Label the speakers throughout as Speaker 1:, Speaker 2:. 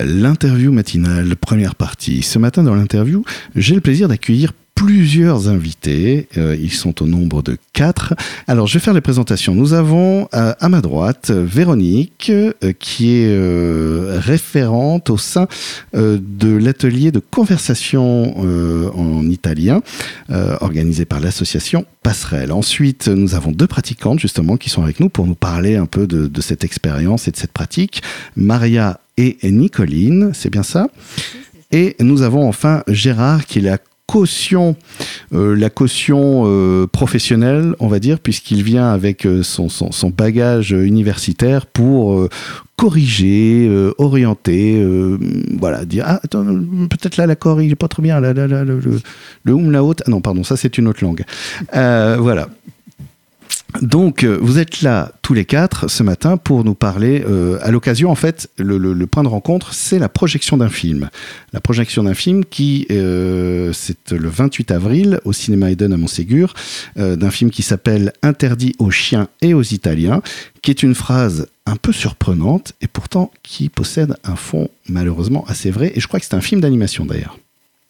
Speaker 1: L'interview matinale, première partie. Ce matin dans l'interview, j'ai le plaisir d'accueillir plusieurs invités. Euh, ils sont au nombre de quatre. Alors, je vais faire les présentations. Nous avons euh, à ma droite Véronique, euh, qui est référente au sein de l'atelier de conversation en italien, organisé par l'association Passerelle. Ensuite, nous avons deux pratiquantes, justement, qui sont avec nous pour nous parler un peu de, de cette expérience et de cette pratique. Maria et Nicoline, c'est bien ça et nous avons enfin Gérard qui est la caution, euh, la caution euh, professionnelle, on va dire, puisqu'il vient avec euh, son, bagage universitaire pour corriger, orienter, voilà, dire ah attends peut-être là l'accord il est pas trop bien, là, là, là, le, le, le la haute, ah non pardon ça c'est une autre langue, voilà. Donc, euh, vous êtes là tous les quatre ce matin pour nous parler, euh, à l'occasion, en fait, le, point de rencontre, c'est la projection d'un film. La projection d'un film qui, euh, c'est le 28 avril au cinéma Eden à Montségur, d'un film qui s'appelle Interdit aux chiens et aux Italiens, qui est une phrase un peu surprenante et pourtant qui possède un fond malheureusement assez vrai. Et je crois que c'est un film d'animation d'ailleurs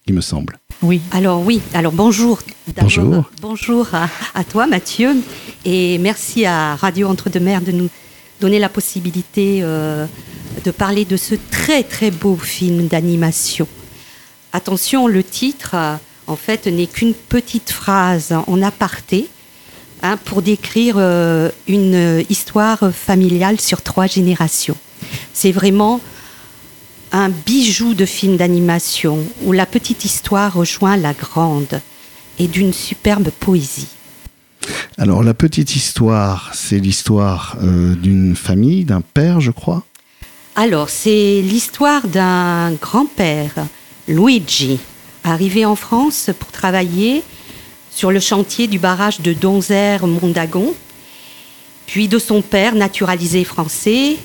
Speaker 1: il me semble.
Speaker 2: Oui. Alors oui, alors bonjour.
Speaker 1: Bonjour.
Speaker 2: Bonjour à, toi Mathieu et merci à Radio Entre-deux-Mers de nous donner la possibilité euh, de parler de ce très très beau film d'animation. Attention, le titre en fait n'est qu'une petite phrase en aparté hein, pour décrire euh, une histoire familiale sur trois générations. C'est vraiment un bijou de film d'animation où la petite histoire rejoint la grande et d'une superbe poésie.
Speaker 1: Alors la petite histoire, c'est l'histoire euh, d'une famille, d'un père, je crois.
Speaker 2: Alors c'est l'histoire d'un grand-père, Luigi, arrivé en France pour travailler sur le chantier du barrage de Donzère-Mondagon, puis de son père naturalisé français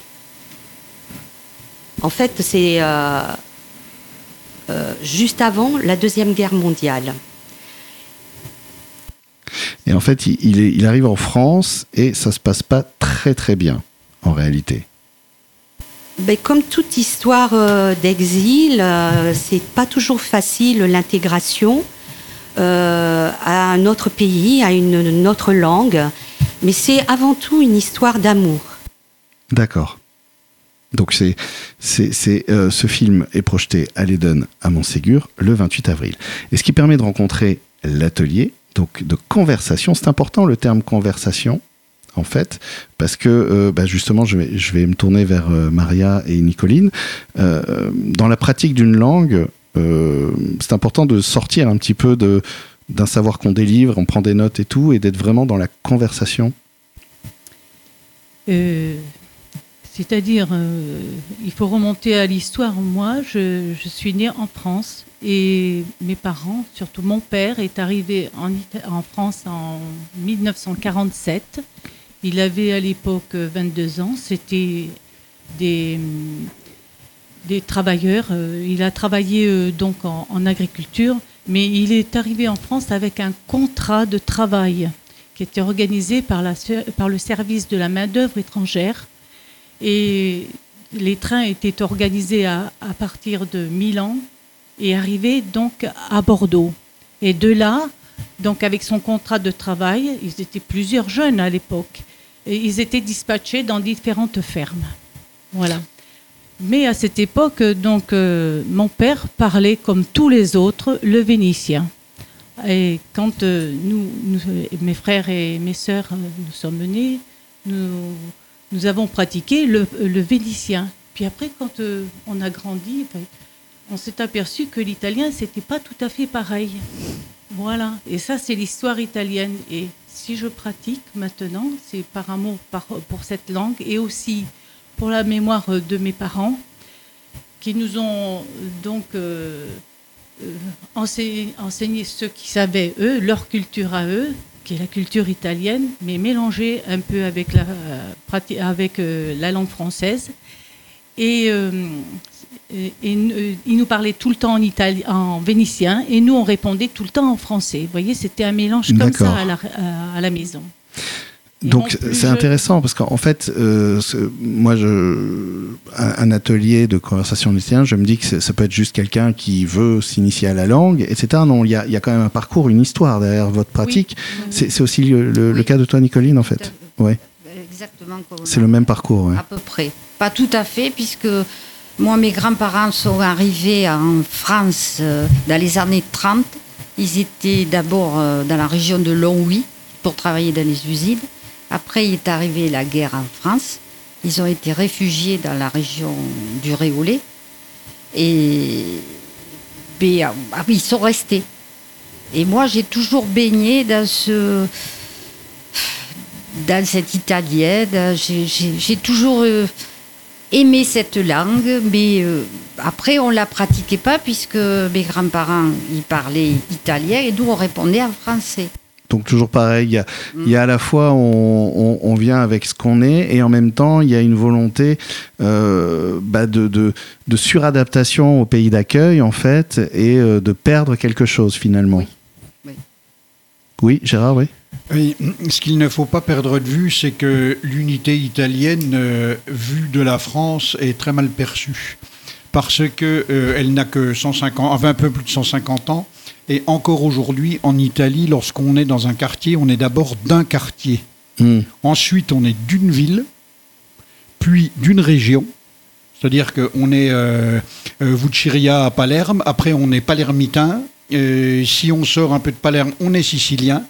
Speaker 2: en fait, c'est euh, euh, juste avant la Deuxième Guerre mondiale.
Speaker 1: Et en fait, il, arrive en France et ça se passe pas très très bien, en réalité.
Speaker 2: Ben, comme toute histoire euh, d'exil, c'est pas toujours facile l'intégration à un autre pays, à une autre langue, mais c'est avant tout une histoire d'amour.
Speaker 1: D'accord. Donc c'est, euh, ce film est projeté à l'Eden à Montségur le 28 avril. Et ce qui permet de rencontrer l'atelier, donc de conversation, c'est important le terme conversation en fait, parce que euh, bah, justement, je vais, je vais me tourner vers euh, Maria et Nicoline. dans la pratique d'une langue, c'est important de sortir un petit peu de, d'un savoir qu'on délivre, on prend des notes et tout, et d'être vraiment dans la conversation.
Speaker 3: C'est-à-dire, euh, il faut remonter à l'histoire. Moi, je, suis née en France et mes parents, surtout mon père, est arrivé en, France en 1947. Il avait à l'époque 22 ans. C'était des, travailleurs. Euh, il a travaillé euh, donc en, agriculture, mais il est arrivé en France avec un contrat de travail qui était organisé par, par le service de la main-d'œuvre étrangère et les trains étaient organisés à, partir de Milan et arrivaient donc à Bordeaux. Et de là, donc avec son contrat de travail, ils étaient plusieurs jeunes à l'époque, et ils étaient dispatchés dans différentes fermes. Voilà. Mais à cette époque, donc, euh, mon père parlait comme tous les autres le vénitien. Et quand euh, nous, mes frères et mes sœurs, euh, nous sommes nés, nous, nous avons pratiqué le, vénitien. Puis après, quand euh, on a grandi, ben, on s'est aperçu que l'italien, c'était pas tout à fait pareil. Voilà. Et ça, c'est l'histoire italienne. Et si je pratique maintenant, c'est par amour pour cette langue et aussi pour la mémoire de mes parents qui nous ont donc euh, euh, enseigné, enseigné ce qu'ils savaient, eux, leur culture à eux, qui est la culture italienne, mais mélangée un peu avec la, avec, euh, la langue française. Et, euh, et, il nous parlait tout le temps en, en vénitien, et nous, on répondait tout le temps en français. Vous voyez, c'était un mélange comme ça à la, à la maison.
Speaker 1: Donc c'est intéressant parce qu'en fait, euh, moi, je, un, atelier de conversation lycéen, je me dis que ça peut être juste quelqu'un qui veut s'initier à la langue, etc. Non, il y a, y a, quand même un parcours, une histoire derrière votre pratique. C'est aussi le, cas de toi, Nicoline, en fait. Ouais.
Speaker 4: Exactement.
Speaker 1: C'est le même parcours.
Speaker 4: À peu près. Pas tout à fait, puisque moi, mes grands-parents sont arrivés en France euh, dans les années 30. Ils étaient d'abord euh, dans la région de Longwy pour travailler dans les usines. Après, il est arrivé la guerre en France. Ils ont été réfugiés dans la région du Réolais. Et ben, ah ils sont restés. Et moi, j'ai toujours baigné dans ce dans cette italienne. J'ai toujours euh, aimé cette langue, mais euh, après, on ne la pratiquait pas puisque mes grands-parents ils parlaient italien et nous, on répondait en français.
Speaker 1: Donc toujours pareil, il y a, à la fois on, vient avec ce qu'on est et en même temps il y a une volonté euh, bah, de, de, suradaptation au pays d'accueil en fait et euh, de perdre quelque chose finalement. Oui, oui. Gérard, oui.
Speaker 5: Oui, ce qu'il ne faut pas perdre de vue, c'est que l'unité italienne euh, vue de la France est très mal perçue parce que elle n'a que 150, enfin un peu plus de 150 ans et encore aujourd'hui, en Italie, lorsqu'on est dans un quartier, on est d'abord d'un quartier. Hmm. Ensuite, on est d'une ville, puis d'une région. C'est-à-dire qu'on est euh, euh à Palerme, après on est palermitain. Euh, si on sort un peu de Palerme, on est sicilien.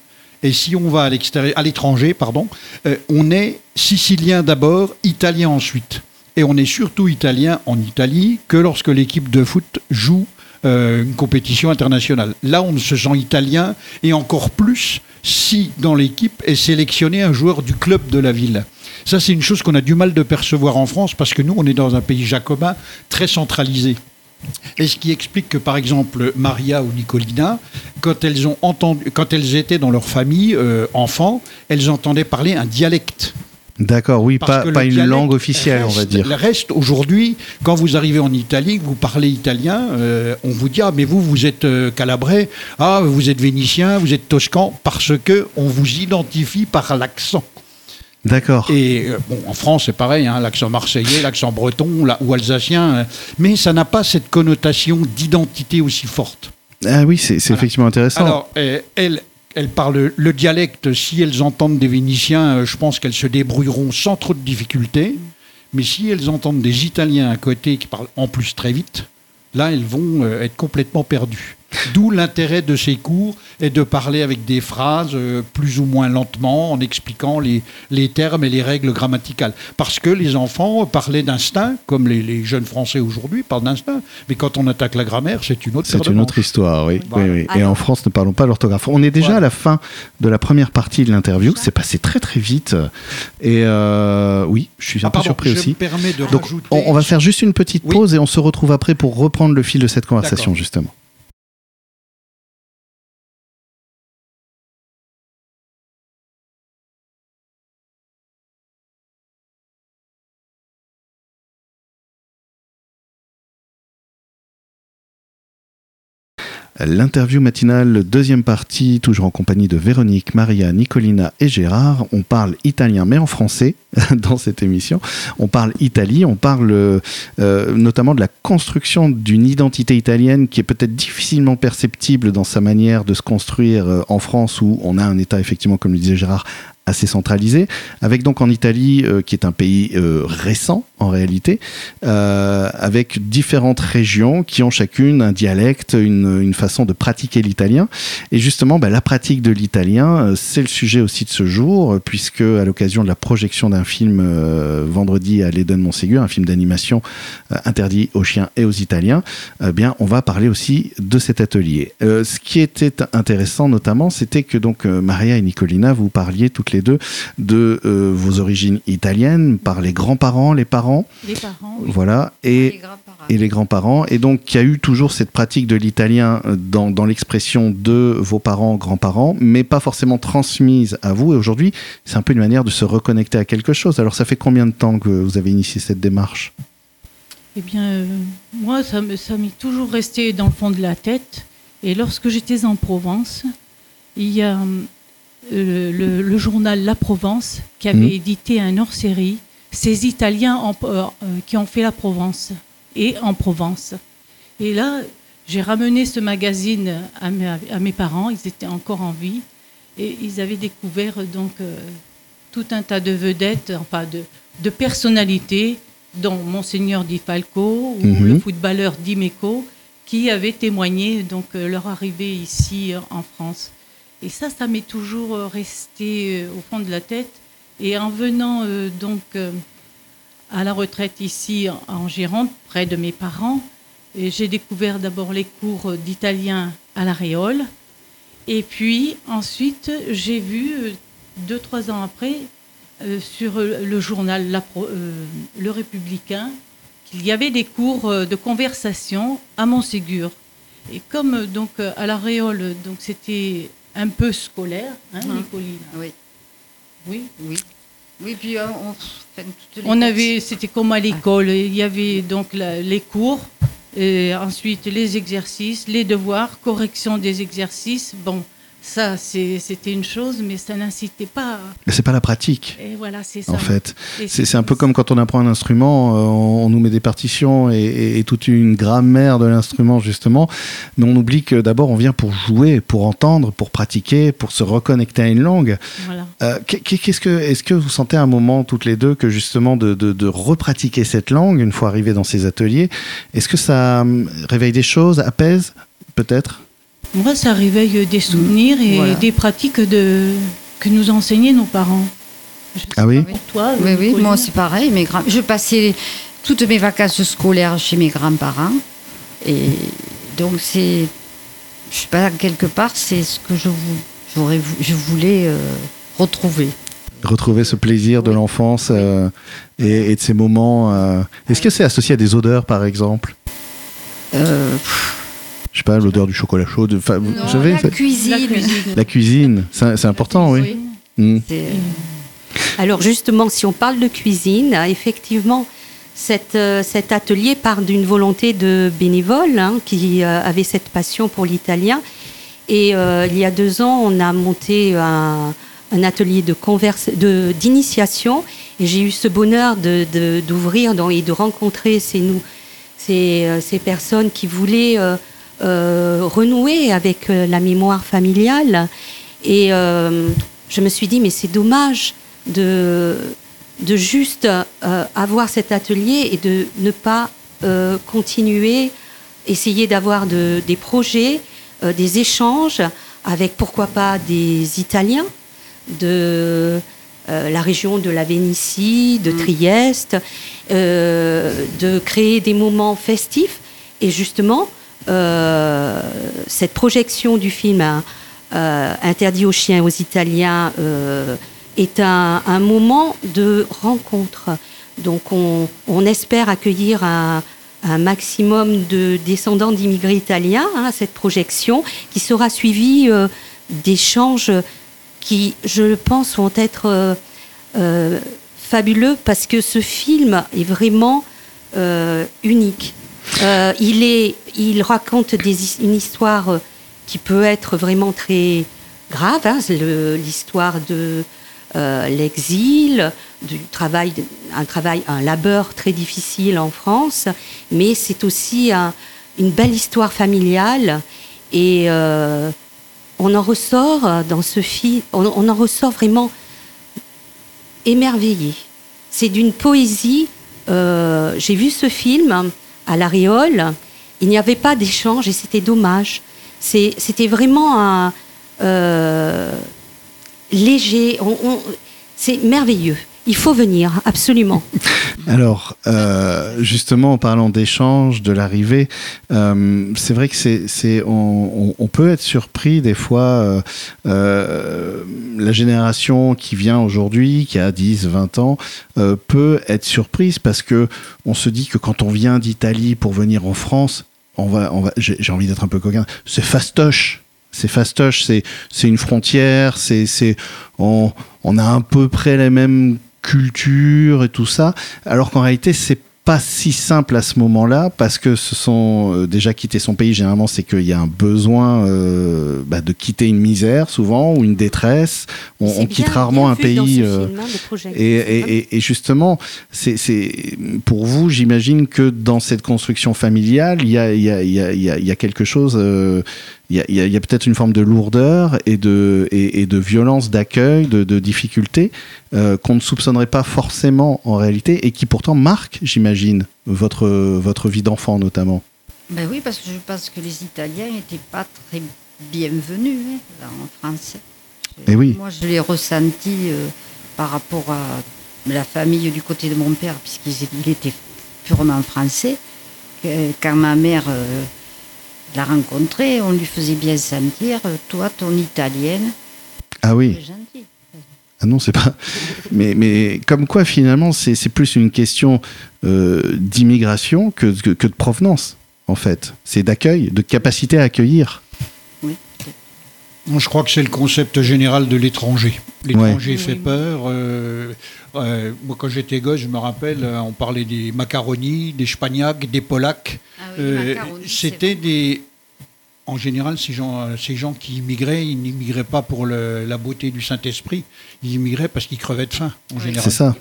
Speaker 5: Et si on va à l'extérieur, à l'étranger, pardon, euh, on est sicilien d'abord, italien ensuite. Et on est surtout italien en Italie que lorsque l'équipe de foot joue euh, une compétition internationale. Là, on se sent italien et encore plus si dans l'équipe est sélectionné un joueur du club de la ville. Ça, c'est une chose qu'on a du mal de percevoir en France parce que nous, on est dans un pays jacobin très centralisé. Et ce qui explique que, par exemple, Maria ou Nicolina, quand elles, ont entendu, quand elles étaient dans leur famille, euh, enfants, elles entendaient parler un dialecte.
Speaker 1: D'accord, oui, pas, pas une langue officielle,
Speaker 5: on
Speaker 1: va dire.
Speaker 5: Le reste, aujourd'hui, quand vous arrivez en Italie, vous parlez italien, euh, on vous dit Ah, mais vous, vous êtes euh, calabrais, ah, vous êtes vénitien, vous êtes toscan, parce que on vous identifie par l'accent.
Speaker 1: D'accord.
Speaker 5: Et euh, bon, en France, c'est pareil, hein, l'accent marseillais, l'accent breton ou alsacien, mais ça n'a pas cette connotation d'identité aussi forte.
Speaker 1: Ah oui, c'est effectivement intéressant.
Speaker 5: Alors, elle, elles parlent le dialecte. Si elles entendent des Vénitiens, euh, je pense qu'elles se débrouilleront sans trop de difficultés. Mais si elles entendent des Italiens à côté qui parlent en plus très vite, là, elles vont euh, être complètement perdues. D'où l'intérêt de ces cours est de parler avec des phrases euh, plus ou moins lentement en expliquant les, les, termes et les règles grammaticales. Parce que les enfants parlaient d'instinct, comme les, jeunes Français aujourd'hui parlent d'instinct. Mais quand on attaque la grammaire, c'est une autre
Speaker 1: C'est une autre histoire, oui. Et en France, ne parlons pas l'orthographe. On est déjà à la fin de la première partie de l'interview. C'est passé très très vite. Et euh, oui, je suis un ah, peu surpris aussi. Donc, on, va faire juste une petite pause et on se retrouve après pour reprendre le fil de cette conversation, justement. L'interview matinale, deuxième partie, toujours en compagnie de Véronique, Maria, Nicolina et Gérard. On parle italien, mais en français dans cette émission. On parle Italie, on parle euh, notamment de la construction d'une identité italienne qui est peut-être difficilement perceptible dans sa manière de se construire euh, en France, où on a un État, effectivement, comme le disait Gérard, assez centralisé, avec donc en Italie, euh, qui est un pays euh, récent en réalité, euh, avec différentes régions qui ont chacune un dialecte, une, façon de pratiquer l'italien. Et justement, bah, la pratique de l'italien, c'est le sujet aussi de ce jour, puisque à l'occasion de la projection d'un film vendredi à l'Eden Montségur, un film d'animation interdit aux chiens et aux Italiens, eh bien, on va parler aussi de cet atelier. ce qui était intéressant notamment, c'était que donc Maria et Nicolina, vous parliez toutes les deux, de euh, vos origines italiennes, par les grands-parents, les parents.
Speaker 3: Les parents.
Speaker 1: Voilà. Et, et les grands-parents. Et donc, il y a eu toujours cette pratique de l'italien euh, dans, dans l'expression de vos parents, grands-parents, mais pas forcément transmise à vous. Et aujourd'hui, c'est un peu une manière de se reconnecter à quelque chose. Alors, ça fait combien de temps que vous avez initié cette démarche?
Speaker 3: Eh bien, euh, moi, ça m'est toujours resté dans le fond de la tête. Et lorsque j'étais en Provence, il y a euh, le, le journal La Provence qui avait
Speaker 1: Mhm.
Speaker 3: édité un hors-série, ces Italiens en- euh, euh, qui ont fait la Provence et en Provence. Et là, j'ai ramené ce magazine à mes, à mes parents, ils étaient encore en vie, et ils avaient découvert donc euh, tout un tas de vedettes, enfin de, de personnalités, dont Monseigneur Di Falco ou
Speaker 1: Mhm.
Speaker 3: le footballeur Dimeco, qui avaient témoigné donc leur arrivée ici en France. Et ça, ça m'est toujours euh, resté euh, au fond de la tête. Et en venant euh, donc à la retraite ici en, Gironde, près de mes parents, j'ai découvert d'abord les cours d'italien à la Réole. Et puis ensuite, j'ai vu, deux, trois ans après, sur le journal Le Républicain, qu'il y avait des cours de conversation à Montségur. Et comme donc à la Réole, donc c'était un peu scolaire, hein,
Speaker 4: Mhm.
Speaker 3: Nicoline?
Speaker 4: Oui,
Speaker 3: Oui?
Speaker 4: oui. Oui, puis euh, on, enfin,
Speaker 3: On avait, c'était comme à l'école, il y avait donc la- les cours, et ensuite les exercices, les devoirs, correction des exercices. Bon, ça c'était une chose, mais ça n'incitait pas.
Speaker 1: Mais c'est pas la pratique.
Speaker 3: Et voilà, c'est ça.
Speaker 1: En fait, c'est un peu comme quand on apprend un instrument, euh, on, on nous met des partitions et, et- et toute une grammaire de l'instrument justement, mais on oublie que d'abord on vient pour jouer, pour entendre, pour pratiquer, pour se reconnecter à une langue.
Speaker 3: Voilà.
Speaker 1: Euh, qu'est- Qu'est-ce que, est-ce que vous sentez un moment toutes les deux que justement de, de, de repratiquer cette langue une fois arrivé dans ces ateliers, est-ce que ça hum, réveille des choses, apaise peut-être?
Speaker 3: Moi, ça réveille des souvenirs et
Speaker 4: Voilà.
Speaker 3: des pratiques de, que nous enseignaient nos parents.
Speaker 1: Ah oui
Speaker 3: toi,
Speaker 4: Oui, oui, moi c'est pareil. Mes grands... Je passais toutes mes vacances scolaires chez mes grands-parents. Et donc c'est, je sais pas, quelque part, c'est ce que je, voulais euh, retrouver.
Speaker 1: Retrouver ce plaisir de l'enfance euh, et, et de ces moments. euh, Est-ce que c'est associé à des odeurs par exemple?
Speaker 4: Euh,
Speaker 1: Je sais pas, l'odeur du chocolat chaud. De, enfin, vous
Speaker 4: non,
Speaker 1: savez,
Speaker 4: la cuisine.
Speaker 3: La cuisine.
Speaker 1: la cuisine, c'est important, oui.
Speaker 3: Oui.
Speaker 1: Mm.
Speaker 4: Euh,
Speaker 2: Alors justement, si on parle de cuisine, euh, effectivement, cette, euh, cet atelier part d'une volonté de bénévoles hein, qui euh, avaient cette passion pour l'italien. Et euh, il y a deux ans, on a monté un, un atelier de converse, de, d'initiation. Et j'ai eu ce bonheur de, de- d'ouvrir dans- et de rencontrer ces, nous, ces, euh, ces personnes qui voulaient euh, renouer avec euh, la mémoire familiale. Et euh, je me suis dit, mais c'est dommage de, de juste euh, avoir cet atelier et de ne pas euh, continuer, essayer d'avoir de- des projets, euh, des échanges avec pourquoi pas des Italiens de euh, la région de la Vénitie, de
Speaker 4: Mm.
Speaker 2: Trieste, euh, de créer des moments festifs. Et justement, euh, cette projection du film hein, euh, Interdit aux chiens aux Italiens euh, est un, moment de rencontre. Donc on, espère accueillir un, maximum de descendants d'immigrés italiens hein, à cette projection, qui sera suivie euh, d'échanges qui, je pense, vont être euh, euh, fabuleux parce que ce film est vraiment euh, unique. Euh, il, est, il raconte des une histoire euh, qui peut être vraiment très grave, hein, l'histoire de euh, l'exil, du travail, un travail, un labeur très difficile en France, mais c'est aussi un- une belle histoire familiale et on en ressort dans ce film, on, en ressort vraiment émerveillé. C'est d'une poésie. J'ai vu ce film à la Réole. Il n'y avait pas d'échange et c'était dommage. C'était vraiment un euh, léger. C'est merveilleux. Il faut venir, absolument.
Speaker 1: Alors, euh, justement, en parlant d'échange, de l'arrivée, euh, c'est vrai que c'est, on, peut être surpris des fois. euh, la génération qui vient aujourd'hui, qui a 10, 20 ans, peut être surprise parce que on se dit que quand on vient d'Italie pour venir en France, on va, on va, j'ai, envie d'être un peu coquin, c'est fastoche. C'est fastoche, c'est, une frontière, c'est, on, on a à peu près les mêmes cultures et tout ça, alors qu'en réalité, c'est pas si simple à ce moment-là parce que ce sont euh, déjà quitter son pays généralement c'est qu'il y a un besoin euh, bah, de quitter une misère souvent ou une détresse. On, on quitte
Speaker 2: bien-
Speaker 1: rarement
Speaker 2: bien
Speaker 1: un pays euh,
Speaker 2: film, hein,
Speaker 1: et, et- et- et justement, c'est c'est- pour vous, j'imagine que dans cette construction familiale, il y a, il y a- il y a- y a quelque chose, euh, il y a, peut-être une forme de lourdeur et de, et, et de violence d'accueil, de, de difficulté euh, qu'on ne soupçonnerait pas forcément en réalité et qui pourtant marque, j'imagine, votre, votre vie d'enfant notamment.
Speaker 4: Ben oui, parce que je pense que les Italiens n'étaient pas très bienvenus hein, en France.
Speaker 1: Eh oui.
Speaker 4: Moi, je l'ai ressenti euh, par rapport à la famille du côté de mon père, puisqu'il il était purement français. Quand ma mère euh, l'a rencontré, on lui faisait bien sentir, euh, toi, ton italienne,
Speaker 1: Ah oui.
Speaker 4: gentil.
Speaker 1: Ah non, c'est pas. Mais, mais comme quoi, finalement, c'est c'est plus une question euh, d'immigration que, que, que de provenance, en fait. C'est d'accueil, de capacité à accueillir.
Speaker 5: Moi, je crois que c'est le concept général de l'étranger. L'étranger
Speaker 3: Ouais.
Speaker 5: fait peur. euh, euh, moi, quand j'étais gosse, je me rappelle, euh, on parlait des macaronis, des spagnacs, des polacs.
Speaker 4: Ah oui,
Speaker 5: Euh, C'était des. En général, ces gens, ces gens qui immigraient, ils n'immigraient pas pour le- la beauté du Saint-Esprit, ils immigraient parce qu'ils crevaient de faim, en général.
Speaker 1: C'est ça.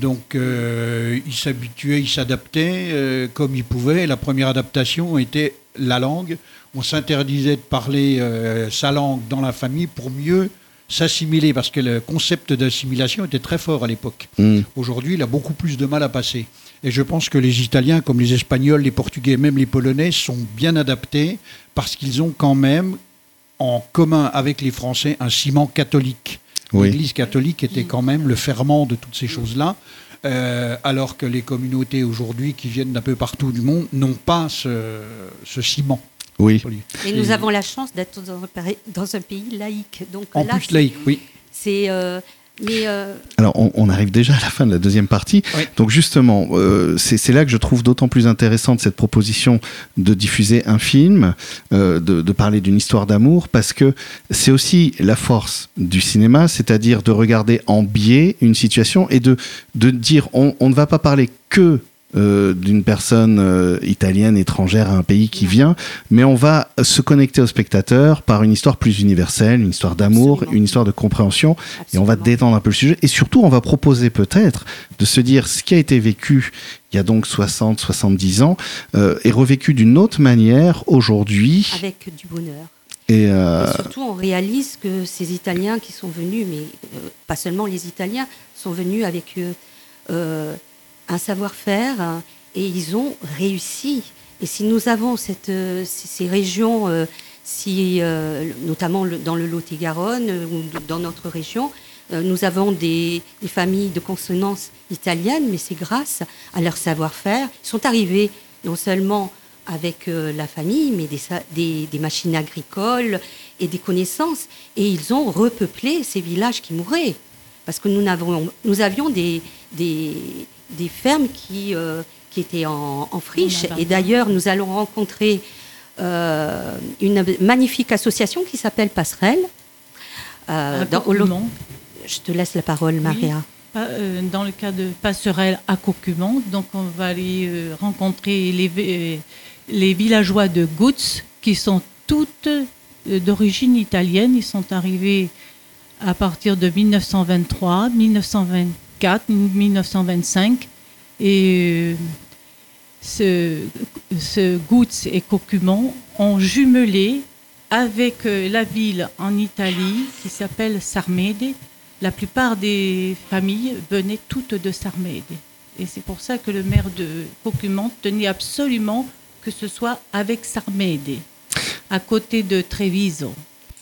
Speaker 5: Donc, euh, ils s'habituaient, ils s'adaptaient euh, comme ils pouvaient. La première adaptation était la langue. On s'interdisait de parler euh, sa langue dans la famille pour mieux s'assimiler, parce que le concept d'assimilation était très fort à l'époque.
Speaker 1: Mm.
Speaker 5: Aujourd'hui, il a beaucoup plus de mal à passer. Et je pense que les Italiens, comme les Espagnols, les Portugais, même les Polonais, sont bien adaptés parce qu'ils ont quand même en commun avec les Français un ciment catholique.
Speaker 1: Oui.
Speaker 5: L'Église catholique était quand même le ferment de toutes ces choses-là, euh, alors que les communautés aujourd'hui qui viennent d'un peu partout du monde n'ont pas ce, ce ciment.
Speaker 1: Oui.
Speaker 2: Et nous avons la chance d'être dans un, pari- dans un pays laïque. Donc
Speaker 5: En
Speaker 2: là,
Speaker 5: plus laïque, oui.
Speaker 2: c'est. euh, mais euh,
Speaker 1: Alors, on, on arrive déjà à la fin de la deuxième partie.
Speaker 5: Oui.
Speaker 1: Donc, justement, euh, c'est c'est là que je trouve d'autant plus intéressante cette proposition de diffuser un film, euh, de, de parler d'une histoire d'amour, parce que c'est aussi la force du cinéma, c'est-à-dire de regarder en biais une situation et de, de dire on, on ne va pas parler que euh, d'une personne euh, italienne étrangère à un pays qui vient, mais on va se connecter au spectateur par une histoire plus universelle, une histoire d'amour, une histoire de compréhension, et on va détendre un peu le sujet. Et surtout, on va proposer peut-être de se dire ce qui a été vécu il y a donc 60, 70 ans euh, est revécu d'une autre manière aujourd'hui.
Speaker 2: avec du bonheur.
Speaker 1: Et euh,
Speaker 2: Et surtout, on réalise que ces Italiens qui sont venus, mais euh, pas seulement les Italiens, sont venus avec euh, un savoir-faire et ils ont réussi. Et si nous avons cette, euh, ces, régions, euh, si, euh, notamment dans le Lot-et-Garonne ou dans notre région, nous avons des, familles de consonance italienne, mais c'est grâce à leur savoir-faire. Ils sont arrivés non seulement avec la famille, mais des, des machines agricoles et des connaissances. Et ils ont repeuplé ces villages qui mouraient. Parce que nous, nous avions des, des, des fermes qui, euh, qui étaient en, en friche. Et d'ailleurs, nous allons rencontrer euh, une magnifique association qui s'appelle Passerelle. euh,
Speaker 3: À
Speaker 2: dans- au je te laisse la parole, Maria.
Speaker 3: Euh, dans le cas de Passerelle à Cocumont. Donc, on va aller rencontrer les, vi- les villageois de Goutz, qui sont toutes d'origine italienne. Ils sont arrivés à partir de 1923, 1924, 1925. Et euh, ce, ce Goutz et Cocumont ont jumelé avec euh, la ville en Italie qui s'appelle Sarmede. La plupart des familles venaient toutes de Sarmede. Et c'est pour ça que le maire de Cocumont tenait absolument que ce soit avec Sarmede, à côté de Treviso.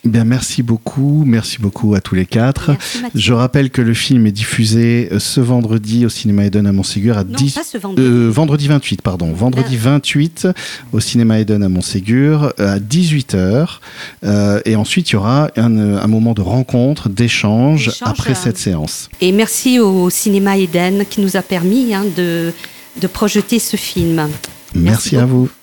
Speaker 1: Bien, merci beaucoup, merci beaucoup à tous les quatre.
Speaker 2: Merci.
Speaker 1: Je rappelle que le film est diffusé euh, ce vendredi au cinéma Eden à Montségur à
Speaker 2: Non,
Speaker 1: 10
Speaker 2: pas ce vendredi.
Speaker 1: Euh, vendredi 28, pardon. Vendredi 28 au cinéma Eden à Montségur à 18h. Euh, et ensuite, il y aura un, euh, un moment de rencontre, d'échange
Speaker 2: D'échange,
Speaker 1: après
Speaker 2: euh,
Speaker 1: cette séance.
Speaker 2: Et merci au cinéma Eden qui nous a permis hein, de, de projeter ce film.
Speaker 1: Merci,
Speaker 2: Merci
Speaker 1: à vous.